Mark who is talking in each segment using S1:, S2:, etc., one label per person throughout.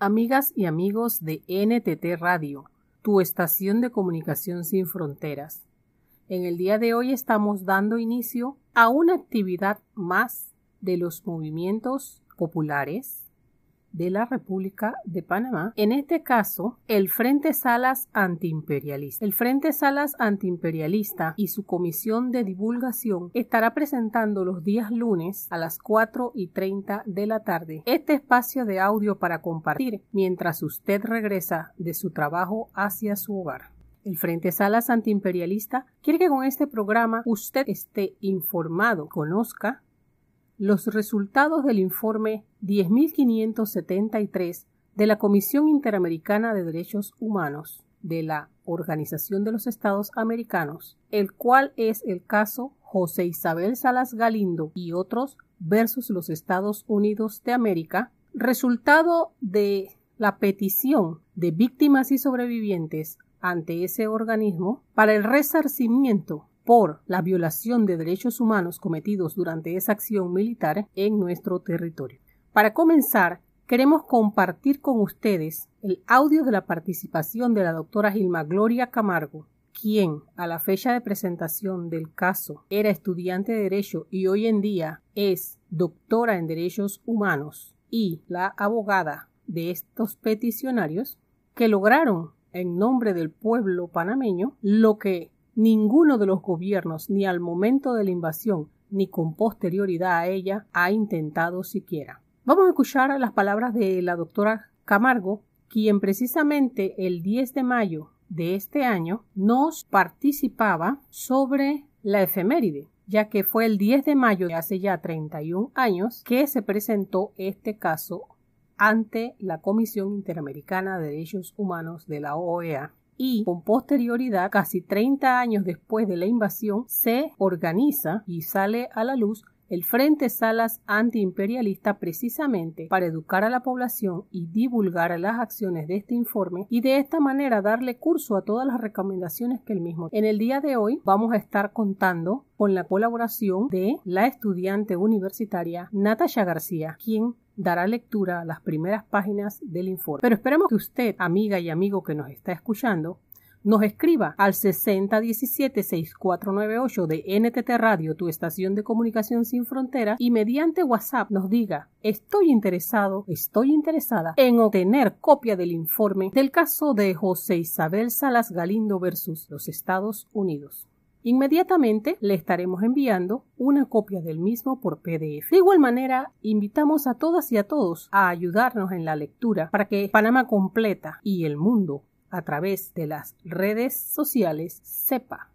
S1: Amigas y amigos de NTT Radio, tu estación de comunicación sin fronteras. En el día de hoy estamos dando inicio a una actividad más de los movimientos populares de la República de Panamá, en este caso el Frente Salas Antiimperialista. El Frente Salas Antiimperialista y su comisión de divulgación estará presentando los días lunes a las 4 y 30 de la tarde este espacio de audio para compartir mientras usted regresa de su trabajo hacia su hogar. El Frente Salas Antiimperialista quiere que con este programa usted esté informado, conozca los resultados del informe 10.573 de la Comisión Interamericana de Derechos Humanos de la Organización de los Estados Americanos, el cual es el caso José Isabel Salas Galindo y otros versus los Estados Unidos de América, resultado de la petición de víctimas y sobrevivientes ante ese organismo para el resarcimiento por la violación de derechos humanos cometidos durante esa acción militar en nuestro territorio. Para comenzar, queremos compartir con ustedes el audio de la participación de la doctora Gilma Gloria Camargo, quien a la fecha de presentación del caso era estudiante de Derecho y hoy en día es doctora en Derechos Humanos, y la abogada de estos peticionarios, que lograron en nombre del pueblo panameño lo que ninguno de los gobiernos ni al momento de la invasión ni con posterioridad a ella ha intentado siquiera. Vamos a escuchar las palabras de la doctora Camargo, quien precisamente el 10 de mayo de este año nos participaba sobre la efeméride, ya que fue el 10 de mayo de hace ya 31 años que se presentó este caso ante la Comisión Interamericana de Derechos Humanos de la OEA y con posterioridad, casi 30 años después de la invasión, se organiza y sale a la luz el Frente Salas Antiimperialista precisamente para educar a la población y divulgar las acciones de este informe y de esta manera darle curso a todas las recomendaciones que el mismo. En el día de hoy vamos a estar contando con la colaboración de la estudiante universitaria Natasha García, quien dará lectura a las primeras páginas del informe. Pero esperemos que usted, amiga y amigo que nos está escuchando, nos escriba al 6017-6498 de NTT Radio, tu estación de comunicación sin fronteras, y mediante WhatsApp nos diga estoy interesado, estoy interesada en obtener copia del informe del caso de José Isabel Salas Galindo versus los Estados Unidos. Inmediatamente le estaremos enviando una copia del mismo por PDF. De igual manera, invitamos a todas y a todos a ayudarnos en la lectura para que Panamá completa y el mundo a través de las redes sociales sepa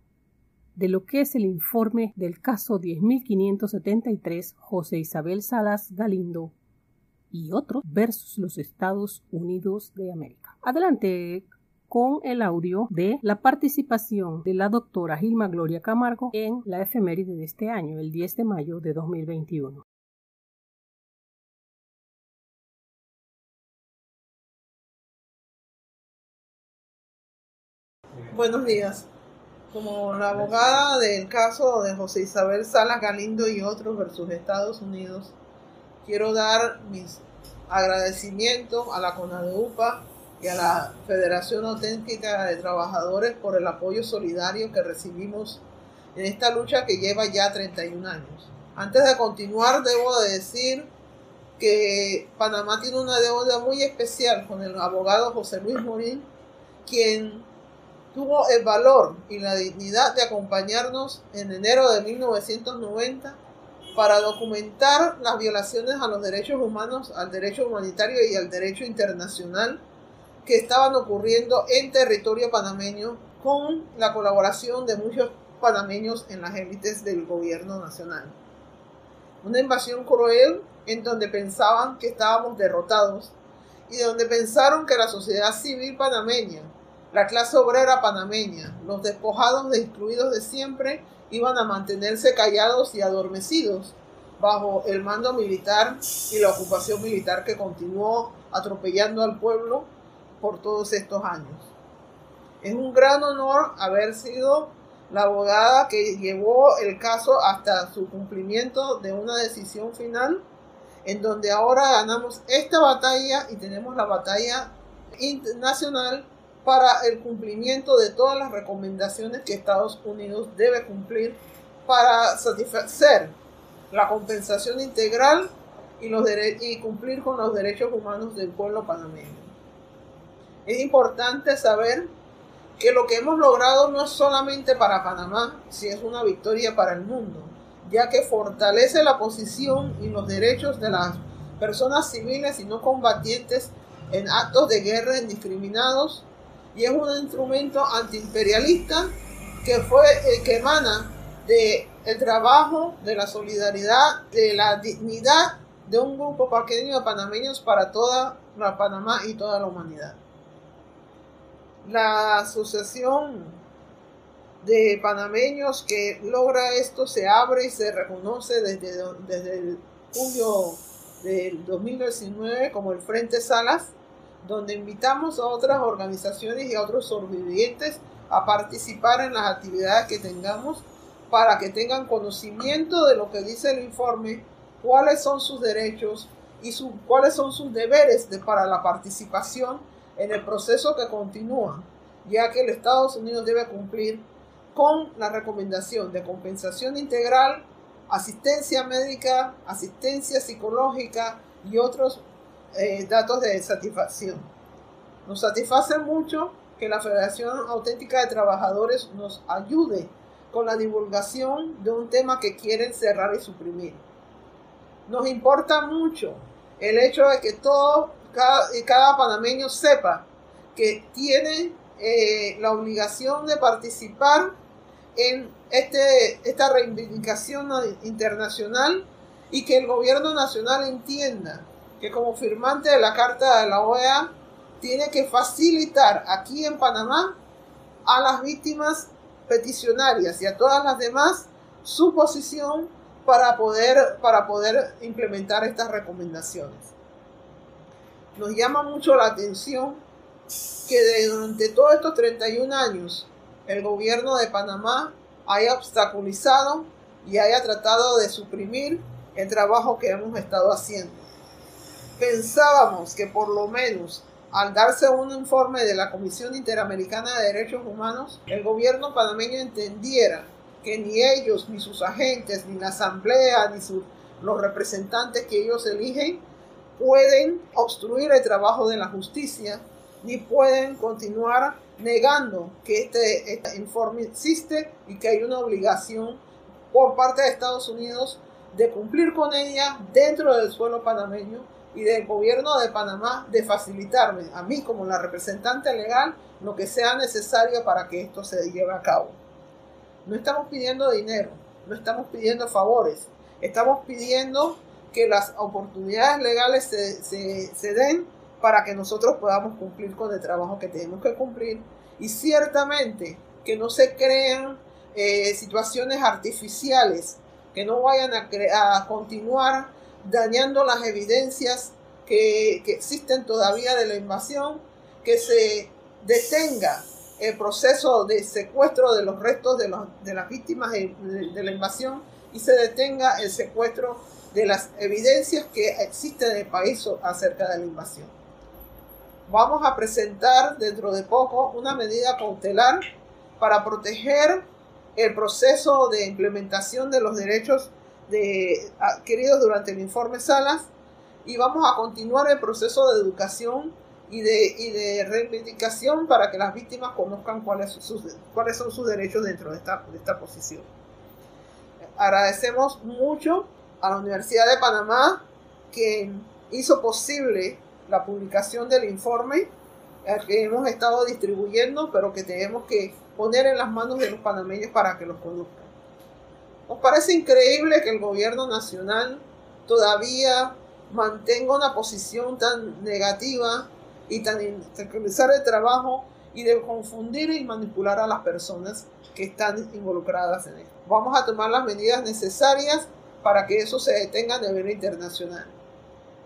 S1: de lo que es el informe del caso 10.573 José Isabel Salas Galindo y otros versus los Estados Unidos de América. Adelante, con el audio de la participación de la doctora Gilma Gloria Camargo en la efeméride de este año, el 10 de mayo de 2021.
S2: Buenos días. Como la abogada del caso de José Isabel Salas Galindo y otros versus Estados Unidos, quiero dar mis agradecimientos a la CONADEUPA y a la Federación Auténtica de Trabajadores por el apoyo solidario que recibimos en esta lucha que lleva ya 31 años. Antes de continuar, debo decir que Panamá tiene una deuda muy especial con el abogado José Luis Morín, quien tuvo el valor y la dignidad de acompañarnos en enero de 1990 para documentar las violaciones a los derechos humanos, al derecho humanitario y al derecho internacional que estaban ocurriendo en territorio panameño con la colaboración de muchos panameños en las élites del gobierno nacional. Una invasión cruel en donde pensaban que estábamos derrotados y donde pensaron que la sociedad civil panameña, la clase obrera panameña, los despojados de excluidos de siempre iban a mantenerse callados y adormecidos bajo el mando militar y la ocupación militar que continuó atropellando al pueblo por todos estos años. Es un gran honor haber sido la abogada que llevó el caso hasta su cumplimiento de una decisión final en donde ahora ganamos esta batalla y tenemos la batalla internacional para el cumplimiento de todas las recomendaciones que Estados Unidos debe cumplir para satisfacer la compensación integral y, los y cumplir con los derechos humanos del pueblo panameño. Es importante saber que lo que hemos logrado no es solamente para Panamá, si es una victoria para el mundo, ya que fortalece la posición y los derechos de las personas civiles y no combatientes en actos de guerra indiscriminados y es un instrumento antiimperialista que fue el que emana de el trabajo, de la solidaridad, de la dignidad de un grupo pequeño de panameños para toda la Panamá y toda la humanidad. La asociación de panameños que logra esto se abre y se reconoce desde, desde el julio del 2019 como el Frente Salas, donde invitamos a otras organizaciones y a otros sobrevivientes a participar en las actividades que tengamos para que tengan conocimiento de lo que dice el informe, cuáles son sus derechos y su, cuáles son sus deberes de, para la participación en el proceso que continúa, ya que el Estados Unidos debe cumplir con la recomendación de compensación integral, asistencia médica, asistencia psicológica y otros eh, datos de satisfacción. Nos satisface mucho que la Federación Auténtica de Trabajadores nos ayude con la divulgación de un tema que quieren cerrar y suprimir. Nos importa mucho el hecho de que todo, cada, cada panameño sepa que tiene eh, la obligación de participar en este, esta reivindicación internacional y que el gobierno nacional entienda que como firmante de la Carta de la OEA tiene que facilitar aquí en Panamá a las víctimas peticionarias y a todas las demás su posición para poder, para poder implementar estas recomendaciones. Nos llama mucho la atención que durante todos estos 31 años el gobierno de Panamá haya obstaculizado y haya tratado de suprimir el trabajo que hemos estado haciendo. Pensábamos que por lo menos al darse un informe de la Comisión Interamericana de Derechos Humanos, el gobierno panameño entendiera que ni ellos, ni sus agentes, ni la asamblea, ni los representantes que ellos eligen pueden obstruir el trabajo de la justicia, ni pueden continuar negando que este, este informe existe y que hay una obligación por parte de Estados Unidos de cumplir con ella dentro del suelo panameño y del gobierno de Panamá de facilitarme a mí como la representante legal lo que sea necesario para que esto se lleve a cabo. No estamos pidiendo dinero, no estamos pidiendo favores, estamos pidiendo que las oportunidades legales se, se, den para que nosotros podamos cumplir con el trabajo que tenemos que cumplir y ciertamente que no se creen eh, situaciones artificiales que no vayan a, a continuar dañando las evidencias que, existen todavía de la invasión, que se detenga el proceso de secuestro de los restos de, de las víctimas de, la invasión y se detenga el secuestro de las evidencias que existen en el país acerca de la invasión. Vamos a presentar dentro de poco una medida cautelar para proteger el proceso de implementación de los derechos de, adquiridos durante el informe Salas y vamos a continuar el proceso de educación y de, y de reivindicación para que las víctimas conozcan cuáles, sus, cuáles son sus derechos dentro de esta, de esta posición. Agradecemos mucho a la Universidad de Panamá que hizo posible la publicación del informe que hemos estado distribuyendo, pero que tenemos que poner en las manos de los panameños para que los conozcan. ¿Os parece increíble que el gobierno nacional todavía mantenga una posición tan negativa y tan centralizar el trabajo y de confundir y manipular a las personas que están involucradas en esto? Vamos a tomar las medidas necesarias para que eso se detenga a nivel internacional.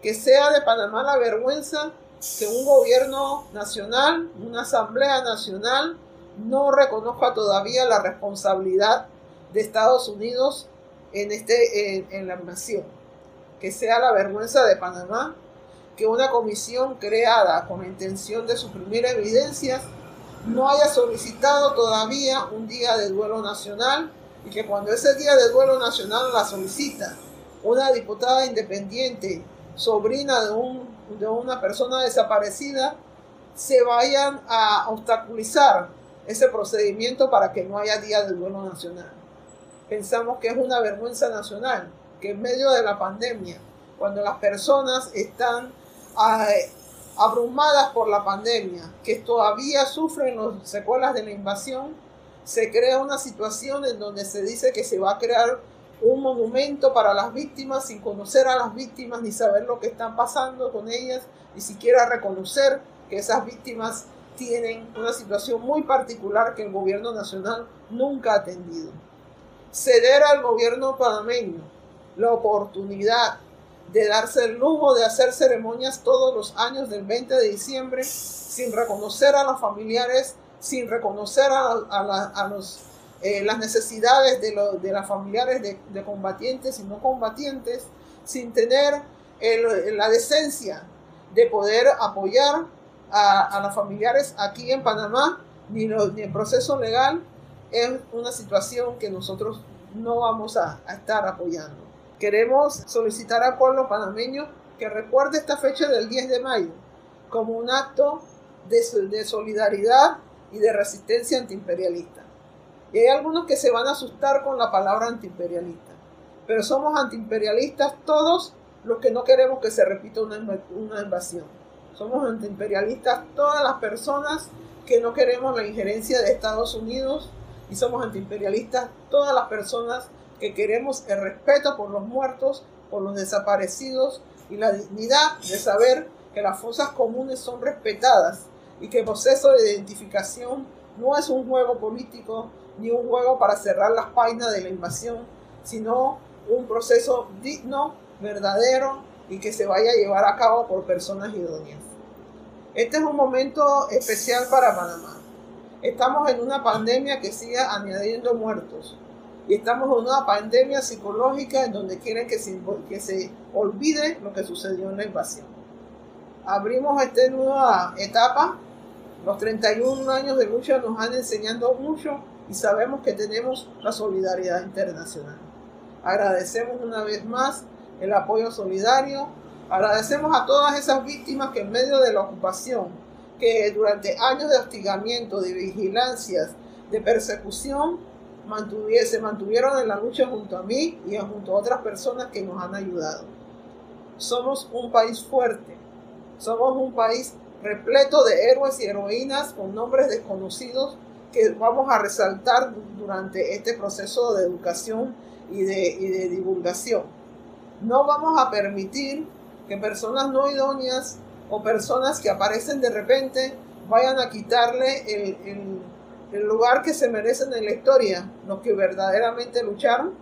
S2: Que sea de Panamá la vergüenza que un gobierno nacional, una asamblea nacional, no reconozca todavía la responsabilidad de Estados Unidos en, este, en, la nación. que sea la vergüenza de Panamá que una comisión creada con la intención de suprimir evidencias no haya solicitado todavía un día de duelo nacional y que cuando ese día de duelo nacional la solicita una diputada independiente, sobrina de, un, de una persona desaparecida, se vayan a obstaculizar ese procedimiento para que no haya día de duelo nacional. Pensamos que es una vergüenza nacional que en medio de la pandemia, cuando las personas están abrumadas por la pandemia, que todavía sufren las secuelas de la invasión, se crea una situación en donde se dice que se va a crear un monumento para las víctimas sin conocer a las víctimas ni saber lo que están pasando con ellas, ni siquiera reconocer que esas víctimas tienen una situación muy particular que el gobierno nacional nunca ha atendido. Ceder al gobierno panameño la oportunidad de darse el lujo de hacer ceremonias todos los años del 20 de diciembre sin reconocer a los familiares, sin reconocer a, los, eh, las necesidades de, de las familiares de, combatientes y no combatientes, sin tener la decencia de poder apoyar a, los familiares aquí en Panamá, ni, ni, el proceso legal, es una situación que nosotros no vamos a estar apoyando. Queremos solicitar al pueblo panameño que recuerde esta fecha del 10 de mayo como un acto de, solidaridad y de resistencia antiimperialista. Y hay algunos que se van a asustar con la palabra antiimperialista, pero somos antiimperialistas todos los que no queremos que se repita una, una invasión. Somos antiimperialistas todas las personas que no queremos la injerencia de Estados Unidos y somos antiimperialistas todas las personas que queremos el respeto por los muertos, por los desaparecidos y la dignidad de saber que las fosas comunes son respetadas y que el proceso de identificación no es un juego político ni un juego para cerrar las páginas de la invasión, sino un proceso digno, verdadero y que se vaya a llevar a cabo por personas idóneas. Este es un momento especial para Panamá. Estamos en una pandemia que sigue añadiendo muertos, y estamos en una pandemia psicológica en donde quieren que se, que se olvide lo que sucedió en la invasión. Abrimos esta nueva etapa. Los 31 años de lucha nos han enseñado mucho y sabemos que tenemos la solidaridad internacional. Agradecemos una vez más el apoyo solidario. Agradecemos a todas esas víctimas que en medio de la ocupación, que durante años de hostigamiento, de vigilancias, de persecución, se mantuvieron en la lucha junto a mí y junto a otras personas que nos han ayudado. Somos un país fuerte, somos un país repleto de héroes y heroínas con nombres desconocidos que vamos a resaltar durante este proceso de educación y de, y de divulgación. No vamos a permitir que personas no idóneas o personas que aparecen de repente vayan a quitarle el, el el lugar que se merecen en la historia los que verdaderamente lucharon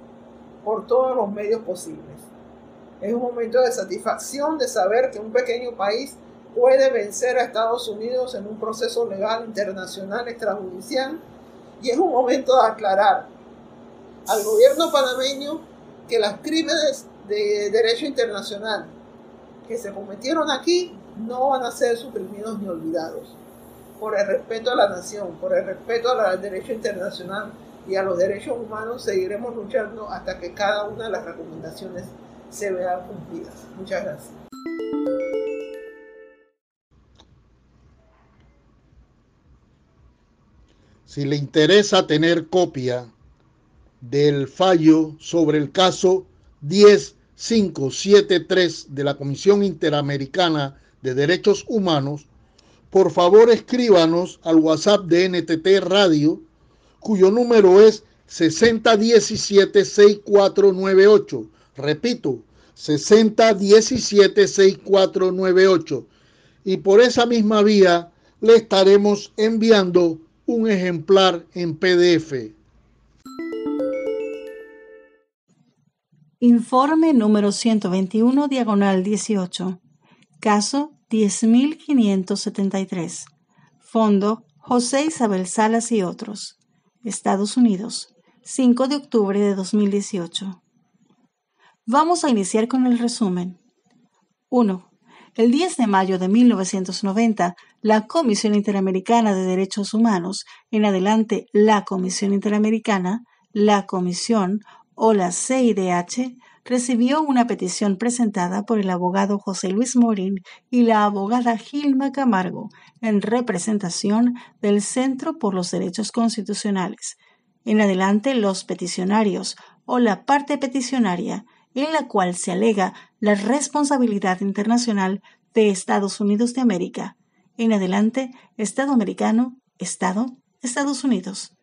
S2: por todos los medios posibles. Es un momento de satisfacción de saber que un pequeño país puede vencer a Estados Unidos en un proceso legal internacional extrajudicial y es un momento de aclarar al gobierno panameño que las crímenes de derecho internacional que se cometieron aquí no van a ser suprimidos ni olvidados por el respeto a la nación, por el respeto al derecho internacional y a los derechos humanos, seguiremos luchando hasta que cada una de las recomendaciones se vean cumplidas. Muchas gracias.
S3: Si le interesa tener copia del fallo sobre el caso 10573 de la Comisión Interamericana de Derechos Humanos, por favor escríbanos al WhatsApp de NTT Radio, cuyo número es 6017-6498. Repito, 6017-6498. Y por esa misma vía le estaremos enviando un ejemplar en PDF.
S4: Informe número 121, diagonal 18. Caso 10.573. Fondo José Isabel Salas y otros. Estados Unidos. 5 de octubre de 2018. Vamos a iniciar con el resumen. 1. El 10 de mayo de 1990, la Comisión Interamericana de Derechos Humanos, en adelante la Comisión Interamericana, la Comisión o la CIDH, recibió una petición presentada por el abogado José Luis Morín y la abogada Gilma Camargo en representación del Centro por los Derechos Constitucionales. En adelante, los peticionarios o la parte peticionaria en la cual se alega la responsabilidad internacional de Estados Unidos de América. En adelante, Estado americano, Estado, Estados Unidos.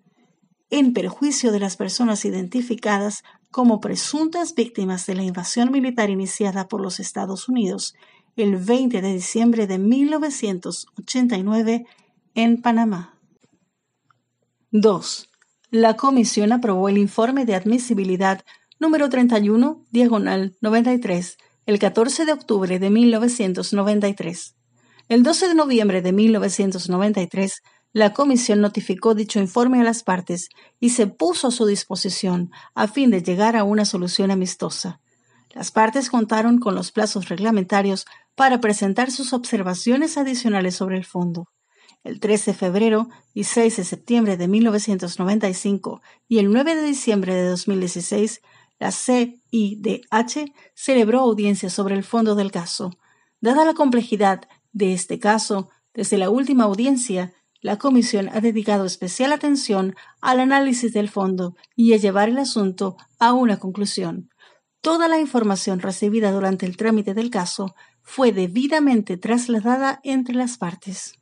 S4: En perjuicio de las personas identificadas como presuntas víctimas de la invasión militar iniciada por los Estados Unidos el 20 de diciembre de 1989 en Panamá. 2. La Comisión aprobó el informe de admisibilidad número 31, diagonal 93, el 14 de octubre de 1993. El 12 de noviembre de 1993, la Comisión notificó dicho informe a las partes y se puso a su disposición a fin de llegar a una solución amistosa. Las partes contaron con los plazos reglamentarios para presentar sus observaciones adicionales sobre el fondo. El 13 de febrero y 6 de septiembre de 1995 y el 9 de diciembre de 2016, la CIDH celebró audiencias sobre el fondo del caso. Dada la complejidad de este caso, desde la última audiencia, la Comisión ha dedicado especial atención al análisis del fondo y a llevar el asunto a una conclusión. Toda la información recibida durante el trámite del caso fue debidamente trasladada entre las partes.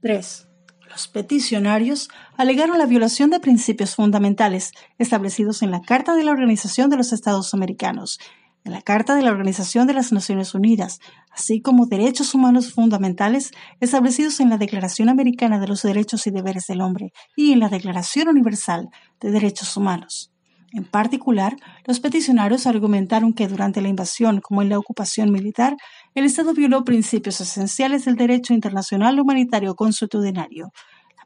S4: 3. Los peticionarios alegaron la violación de principios fundamentales establecidos en la Carta de la Organización de los Estados Americanos, en la Carta de la Organización de las Naciones Unidas, así como derechos humanos fundamentales establecidos en la Declaración Americana de los Derechos y Deberes del Hombre y en la Declaración Universal de Derechos Humanos. En particular, los peticionarios argumentaron que durante la invasión como en la ocupación militar, el Estado violó principios esenciales del derecho internacional humanitario consuetudinario,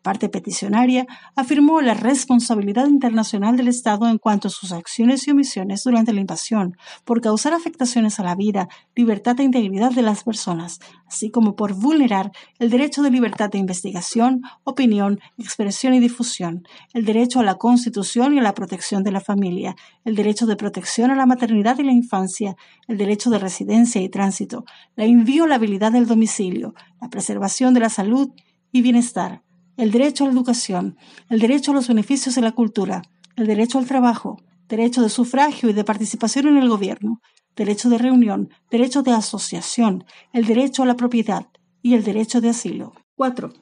S4: parte peticionaria afirmó la responsabilidad internacional del Estado en cuanto a sus acciones y omisiones durante la invasión por causar afectaciones a la vida, libertad e integridad de las personas, así como por vulnerar el derecho de libertad de investigación, opinión, expresión y difusión, el derecho a la constitución y a la protección de la familia, el derecho de protección a la maternidad y la infancia, el derecho de residencia y tránsito, la inviolabilidad del domicilio, la preservación de la salud y bienestar, el derecho a la educación, el derecho a los beneficios de la cultura, el derecho al trabajo, derecho de sufragio y de participación en el gobierno, derecho de reunión, derecho de asociación, el derecho a la propiedad y el derecho de asilo. 4.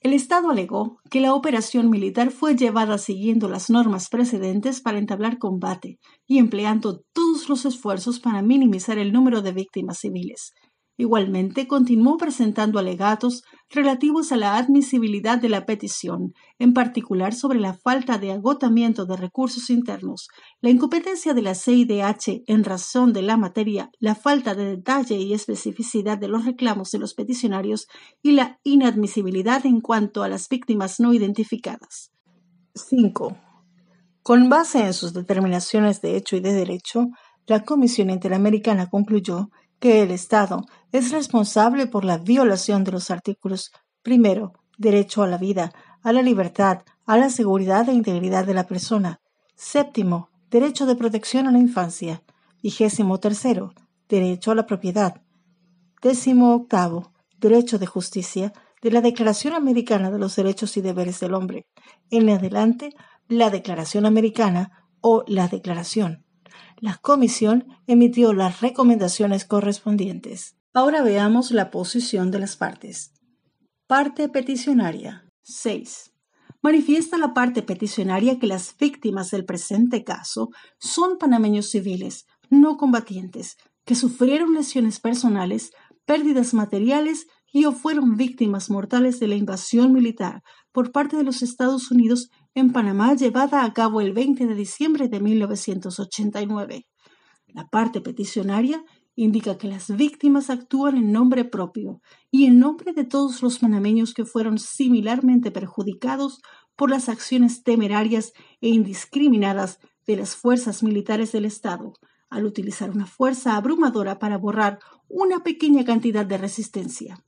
S4: El Estado alegó que la operación militar fue llevada siguiendo las normas precedentes para entablar combate y empleando todos los esfuerzos para minimizar el número de víctimas civiles, Igualmente, continuó presentando alegatos relativos a la admisibilidad de la petición, en particular sobre la falta de agotamiento de recursos internos, la incompetencia de la CIDH en razón de la materia, la falta de detalle y especificidad de los reclamos de los peticionarios y la inadmisibilidad en cuanto a las víctimas no identificadas. 5. Con base en sus determinaciones de hecho y de derecho, la Comisión Interamericana concluyó que el Estado es responsable por la violación de los artículos primero, derecho a la vida, a la libertad, a la seguridad e integridad de la persona. Séptimo, derecho de protección a la infancia. Vigésimo tercero, derecho a la propiedad. Décimo octavo, derecho de justicia de la Declaración Americana de los Derechos y Deberes del Hombre. En adelante, la Declaración Americana o la Declaración la comisión emitió las recomendaciones correspondientes. Ahora veamos la posición de las partes. Parte peticionaria. 6. Manifiesta la parte peticionaria que las víctimas del presente caso son panameños civiles, no combatientes, que sufrieron lesiones personales, pérdidas materiales y o fueron víctimas mortales de la invasión militar por parte de los Estados Unidos en Panamá llevada a cabo el 20 de diciembre de 1989. La parte peticionaria indica que las víctimas actúan en nombre propio y en nombre de todos los panameños que fueron similarmente perjudicados por las acciones temerarias e indiscriminadas de las fuerzas militares del Estado, al utilizar una fuerza abrumadora para borrar una pequeña cantidad de resistencia.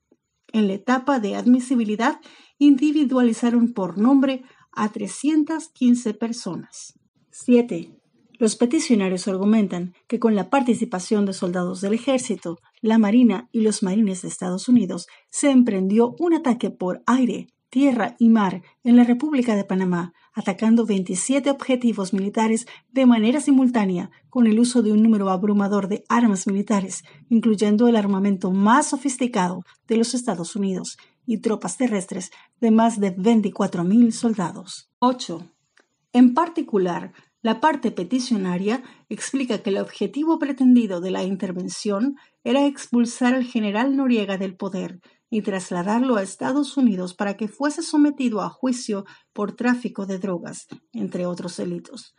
S4: En la etapa de admisibilidad, individualizaron por nombre a 315 personas. 7. Los peticionarios argumentan que con la participación de soldados del ejército, la Marina y los marines de Estados Unidos se emprendió un ataque por aire, tierra y mar en la República de Panamá, atacando 27 objetivos militares de manera simultánea con el uso de un número abrumador de armas militares, incluyendo el armamento más sofisticado de los Estados Unidos y tropas terrestres de más de 24.000 soldados. 8. En particular, la parte peticionaria explica que el objetivo pretendido de la intervención era expulsar al general Noriega del poder y trasladarlo a Estados Unidos para que fuese sometido a juicio por tráfico de drogas, entre otros delitos.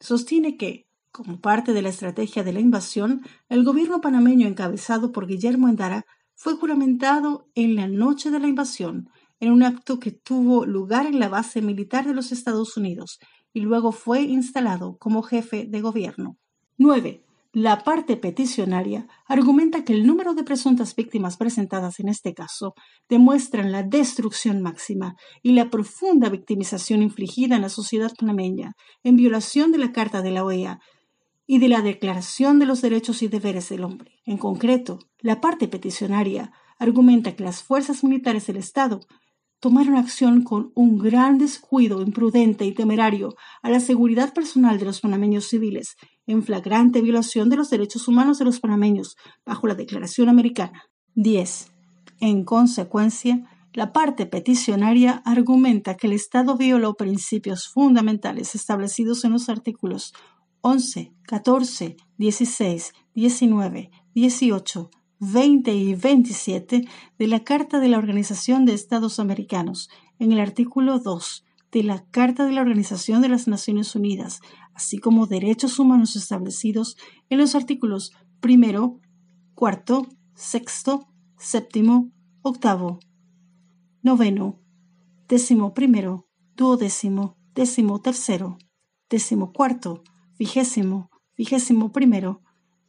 S4: Sostiene que, como parte de la estrategia de la invasión, el gobierno panameño encabezado por Guillermo Endara fue juramentado en la noche de la invasión, en un acto que tuvo lugar en la base militar de los Estados Unidos y luego fue instalado como jefe de gobierno. 9. La parte peticionaria argumenta que el número de presuntas víctimas presentadas en este caso demuestran la destrucción máxima y la profunda victimización infligida en la sociedad panameña en violación de la Carta de la OEA y de la Declaración de los Derechos y Deberes del Hombre. En concreto, la parte peticionaria argumenta que las fuerzas militares del Estado tomaron acción con un gran descuido imprudente y temerario a la seguridad personal de los panameños civiles, en flagrante violación de los derechos humanos de los panameños bajo la Declaración Americana. 10. En consecuencia, la parte peticionaria argumenta que el Estado violó principios fundamentales establecidos en los artículos 11, 14, 16, 19, 18, 20 y 27 de la Carta de la Organización de Estados Americanos, en el artículo 2 de la Carta de la Organización de las Naciones Unidas, así como derechos humanos establecidos en los artículos primero, cuarto, sexto, séptimo, octavo, noveno, décimo primero, duodécimo, décimo tercero, décimo cuarto, vigésimo, vigésimo primero,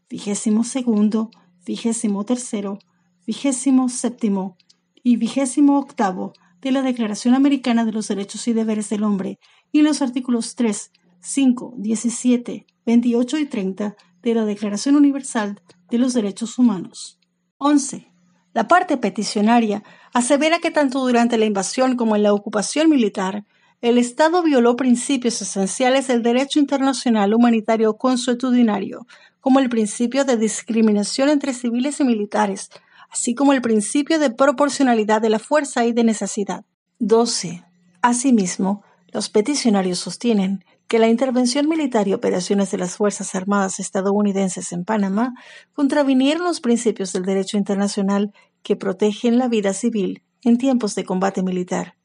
S4: vigésimo segundo, vigésimo tercero, vigésimo séptimo y vigésimo octavo de la Declaración Americana de los Derechos y Deberes del Hombre y los artículos 3, 5, 17, 28 y 30 de la Declaración Universal de los Derechos Humanos. 11. La parte peticionaria asevera que tanto durante la invasión como en la ocupación militar, el Estado violó principios esenciales del derecho internacional humanitario consuetudinario, como el principio de discriminación entre civiles y militares, así como el principio de proporcionalidad de la fuerza y de necesidad. 12. Asimismo, los peticionarios sostienen que la intervención militar y operaciones de las Fuerzas Armadas estadounidenses en Panamá contravinieron los principios del derecho internacional que protegen la vida civil en tiempos de combate militar.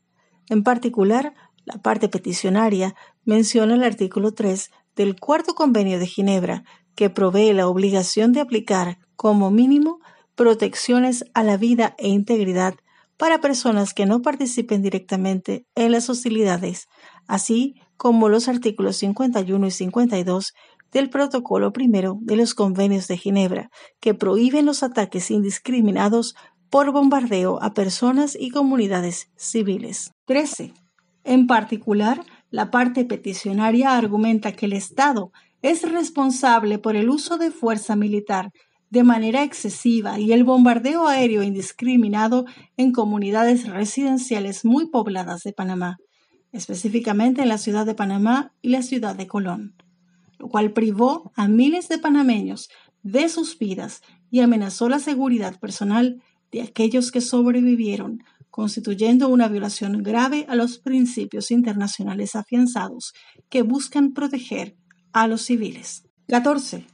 S4: En particular, la parte peticionaria menciona el artículo 3 del Cuarto Convenio de Ginebra, que provee la obligación de aplicar como mínimo protecciones a la vida e integridad para personas que no participen directamente en las hostilidades, así como los artículos 51 y 52 del Protocolo primero de los Convenios de Ginebra, que prohíben los ataques indiscriminados por bombardeo a personas y comunidades civiles. 13. En particular, la parte peticionaria argumenta que el Estado es responsable por el uso de fuerza militar de manera excesiva y el bombardeo aéreo indiscriminado en comunidades residenciales muy pobladas de Panamá, específicamente en la ciudad de Panamá y la ciudad de Colón, lo cual privó a miles de panameños de sus vidas y amenazó la seguridad personal de aquellos que sobrevivieron, constituyendo una violación grave a los principios internacionales afianzados que buscan proteger a los civiles. 14.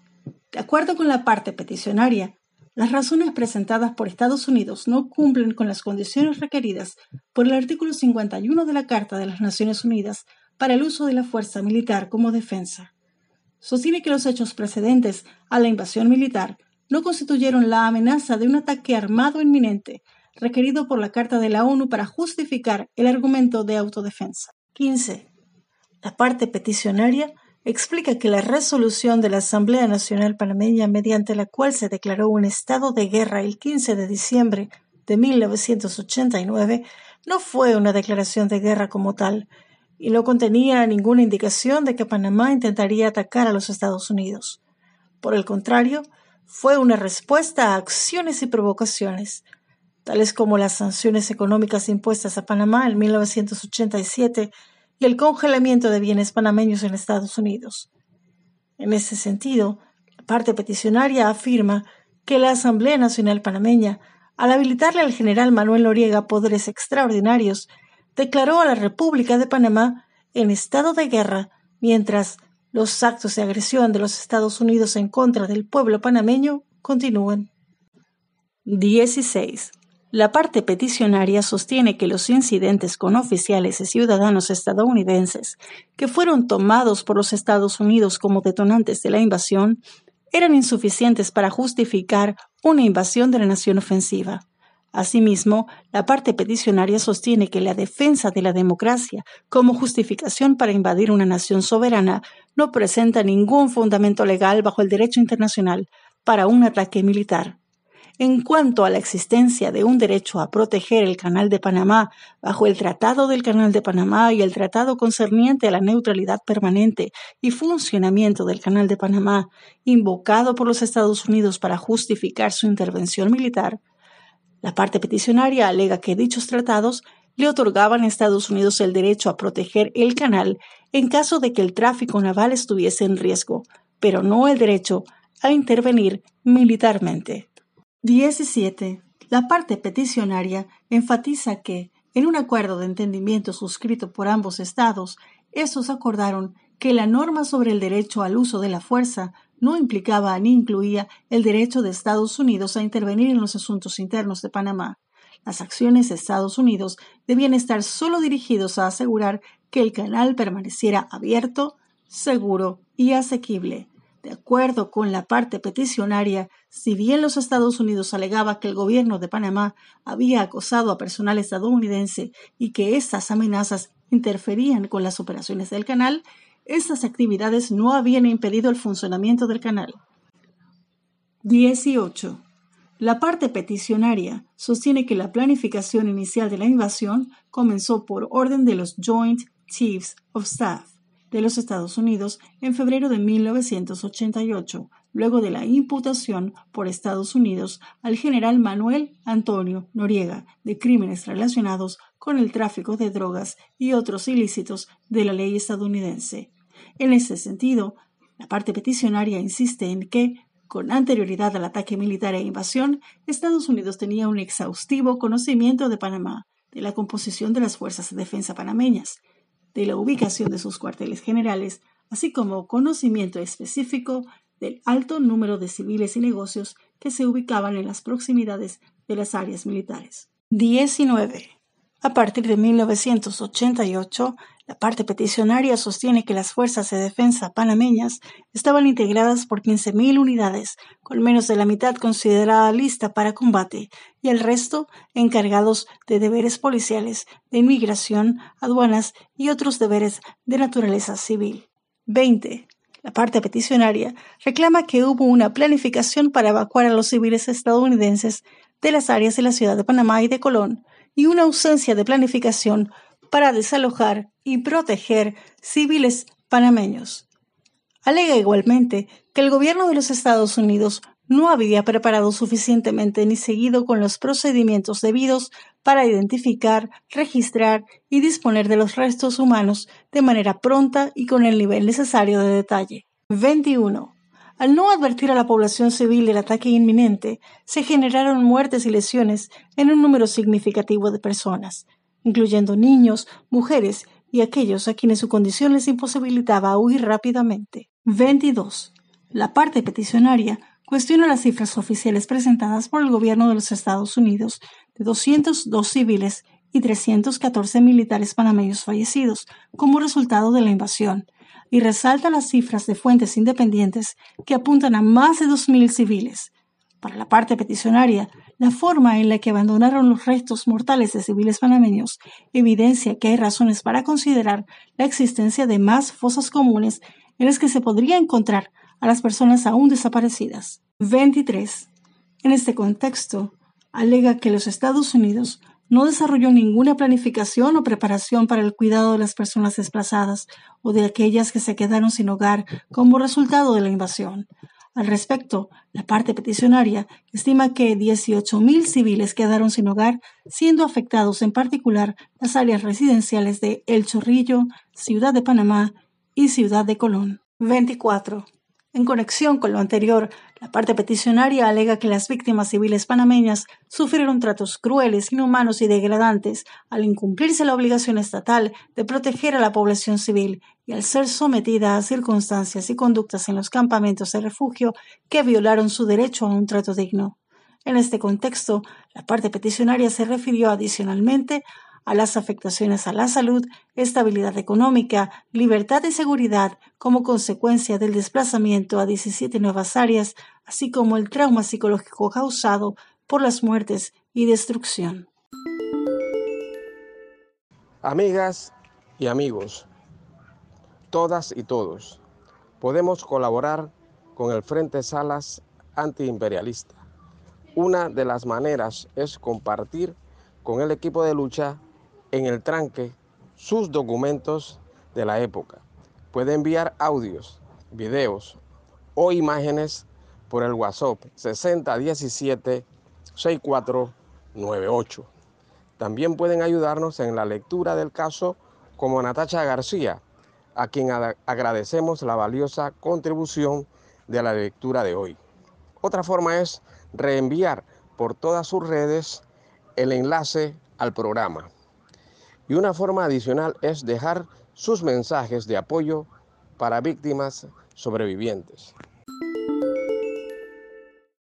S4: De acuerdo con la parte peticionaria, las razones presentadas por Estados Unidos no cumplen con las condiciones requeridas por el artículo 51 de la Carta de las Naciones Unidas para el uso de la fuerza militar como defensa. Sostiene que los hechos precedentes a la invasión militar no constituyeron la amenaza de un ataque armado inminente requerido por la Carta de la ONU para justificar el argumento de autodefensa. 15. La parte peticionaria explica que la resolución de la Asamblea Nacional Panameña, mediante la cual se declaró un estado de guerra el 15 de diciembre de 1989, no fue una declaración de guerra como tal, y no contenía ninguna indicación de que Panamá intentaría atacar a los Estados Unidos. Por el contrario, fue una respuesta a acciones y provocaciones, tales como las sanciones económicas impuestas a Panamá en 1987 y el congelamiento de bienes panameños en Estados Unidos. En ese sentido, la parte peticionaria afirma que la Asamblea Nacional Panameña, al habilitarle al general Manuel Noriega poderes extraordinarios, declaró a la República de Panamá en estado de guerra mientras los actos de agresión de los Estados Unidos en contra del pueblo panameño continúan. 16. La parte peticionaria sostiene que los incidentes con oficiales y ciudadanos estadounidenses que fueron tomados por los Estados Unidos como detonantes de la invasión eran insuficientes para justificar una invasión de la nación ofensiva. Asimismo, la parte peticionaria sostiene que la defensa de la democracia como justificación para invadir una nación soberana no presenta ningún fundamento legal bajo el derecho internacional para un ataque militar. En cuanto a la existencia de un derecho a proteger el Canal de Panamá bajo el Tratado del Canal de Panamá y el Tratado concerniente a la neutralidad permanente y funcionamiento del Canal de Panamá, invocado por los Estados Unidos para justificar su intervención militar, la parte peticionaria alega que dichos tratados le otorgaban a Estados Unidos el derecho a proteger el canal en caso de que el tráfico naval estuviese en riesgo, pero no el derecho a intervenir militarmente. 17. La parte peticionaria enfatiza que, en un acuerdo de entendimiento suscrito por ambos estados, estos acordaron que la norma sobre el derecho al uso de la fuerza no implicaba ni incluía el derecho de Estados Unidos a intervenir en los asuntos internos de Panamá. Las acciones de Estados Unidos debían estar solo dirigidos a asegurar que el canal permaneciera abierto, seguro y asequible. De acuerdo con la parte peticionaria, si bien los Estados Unidos alegaba que el gobierno de Panamá había acosado a personal estadounidense y que estas amenazas interferían con las operaciones del canal, estas actividades no habían impedido el funcionamiento del canal. 18. La parte peticionaria sostiene que la planificación inicial de la invasión comenzó por orden de los Joint Chiefs of Staff de los Estados Unidos en febrero de 1988, luego de la imputación por Estados Unidos al general Manuel Antonio Noriega de crímenes relacionados con el tráfico de drogas y otros ilícitos de la ley estadounidense. En ese sentido, la parte peticionaria insiste en que, con anterioridad al ataque militar e invasión, Estados Unidos tenía un exhaustivo conocimiento de Panamá, de la composición de las fuerzas de defensa panameñas, de la ubicación de sus cuarteles generales, así como conocimiento específico del alto número de civiles y negocios que se ubicaban en las proximidades de las áreas militares. 19. A partir de 1988, la parte peticionaria sostiene que las fuerzas de defensa panameñas estaban integradas por 15.000 unidades, con menos de la mitad considerada lista para combate, y el resto encargados de deberes policiales, de inmigración, aduanas y otros deberes de naturaleza civil. 20. La parte peticionaria reclama que hubo una planificación para evacuar a los civiles estadounidenses de las áreas de la ciudad de Panamá y de Colón, y una ausencia de planificación para desalojar y proteger civiles panameños. Alega igualmente que el gobierno de los Estados Unidos no había preparado suficientemente ni seguido con los procedimientos debidos para identificar, registrar y disponer de los restos humanos de manera pronta y con el nivel necesario de detalle. 21. Al no advertir a la población civil del ataque inminente, se generaron muertes y lesiones en un número significativo de personas, incluyendo niños, mujeres y aquellos a quienes su condición les imposibilitaba huir rápidamente. 22. La parte peticionaria cuestiona las cifras oficiales presentadas por el gobierno de los Estados Unidos de 202 civiles y 314 militares panameños fallecidos como resultado de la invasión, y resalta las cifras de fuentes independientes que apuntan a más de 2.000 civiles. Para la parte peticionaria, la forma en la que abandonaron los restos mortales de civiles panameños evidencia que hay razones para considerar la existencia de más fosas comunes en las que se podría encontrar a las personas aún desaparecidas. 23. En este contexto, alega que los Estados Unidos no desarrolló ninguna planificación o preparación para el cuidado de las personas desplazadas o de aquellas que se quedaron sin hogar como resultado de la invasión. Al respecto, la parte peticionaria estima que 18.000 civiles quedaron sin hogar, siendo afectados en particular las áreas residenciales de El Chorrillo, Ciudad de Panamá y Ciudad de Colón. 24. En conexión con lo anterior, la parte peticionaria alega que las víctimas civiles panameñas sufrieron tratos crueles, inhumanos y degradantes al incumplirse la obligación estatal de proteger a la población civil y al ser sometida a circunstancias y conductas en los campamentos de refugio que violaron su derecho a un trato digno. En este contexto, la parte peticionaria se refirió adicionalmente a las afectaciones a la salud, estabilidad económica, libertad y seguridad como consecuencia del desplazamiento a 17 nuevas áreas, así como el trauma psicológico causado por las muertes y destrucción.
S5: Amigas y amigos, todas y todos, podemos colaborar con el Frente Salas antiimperialista. Una de las maneras es compartir con el equipo de lucha en el tranque sus documentos de la época. Puede enviar audios, videos o imágenes por el WhatsApp 6017 6498. También pueden ayudarnos en la lectura del caso como Natacha García, a quien agradecemos la valiosa contribución de la lectura de hoy. Otra forma es reenviar por todas sus redes el enlace al programa. Y una forma adicional es dejar sus mensajes de apoyo para víctimas sobrevivientes.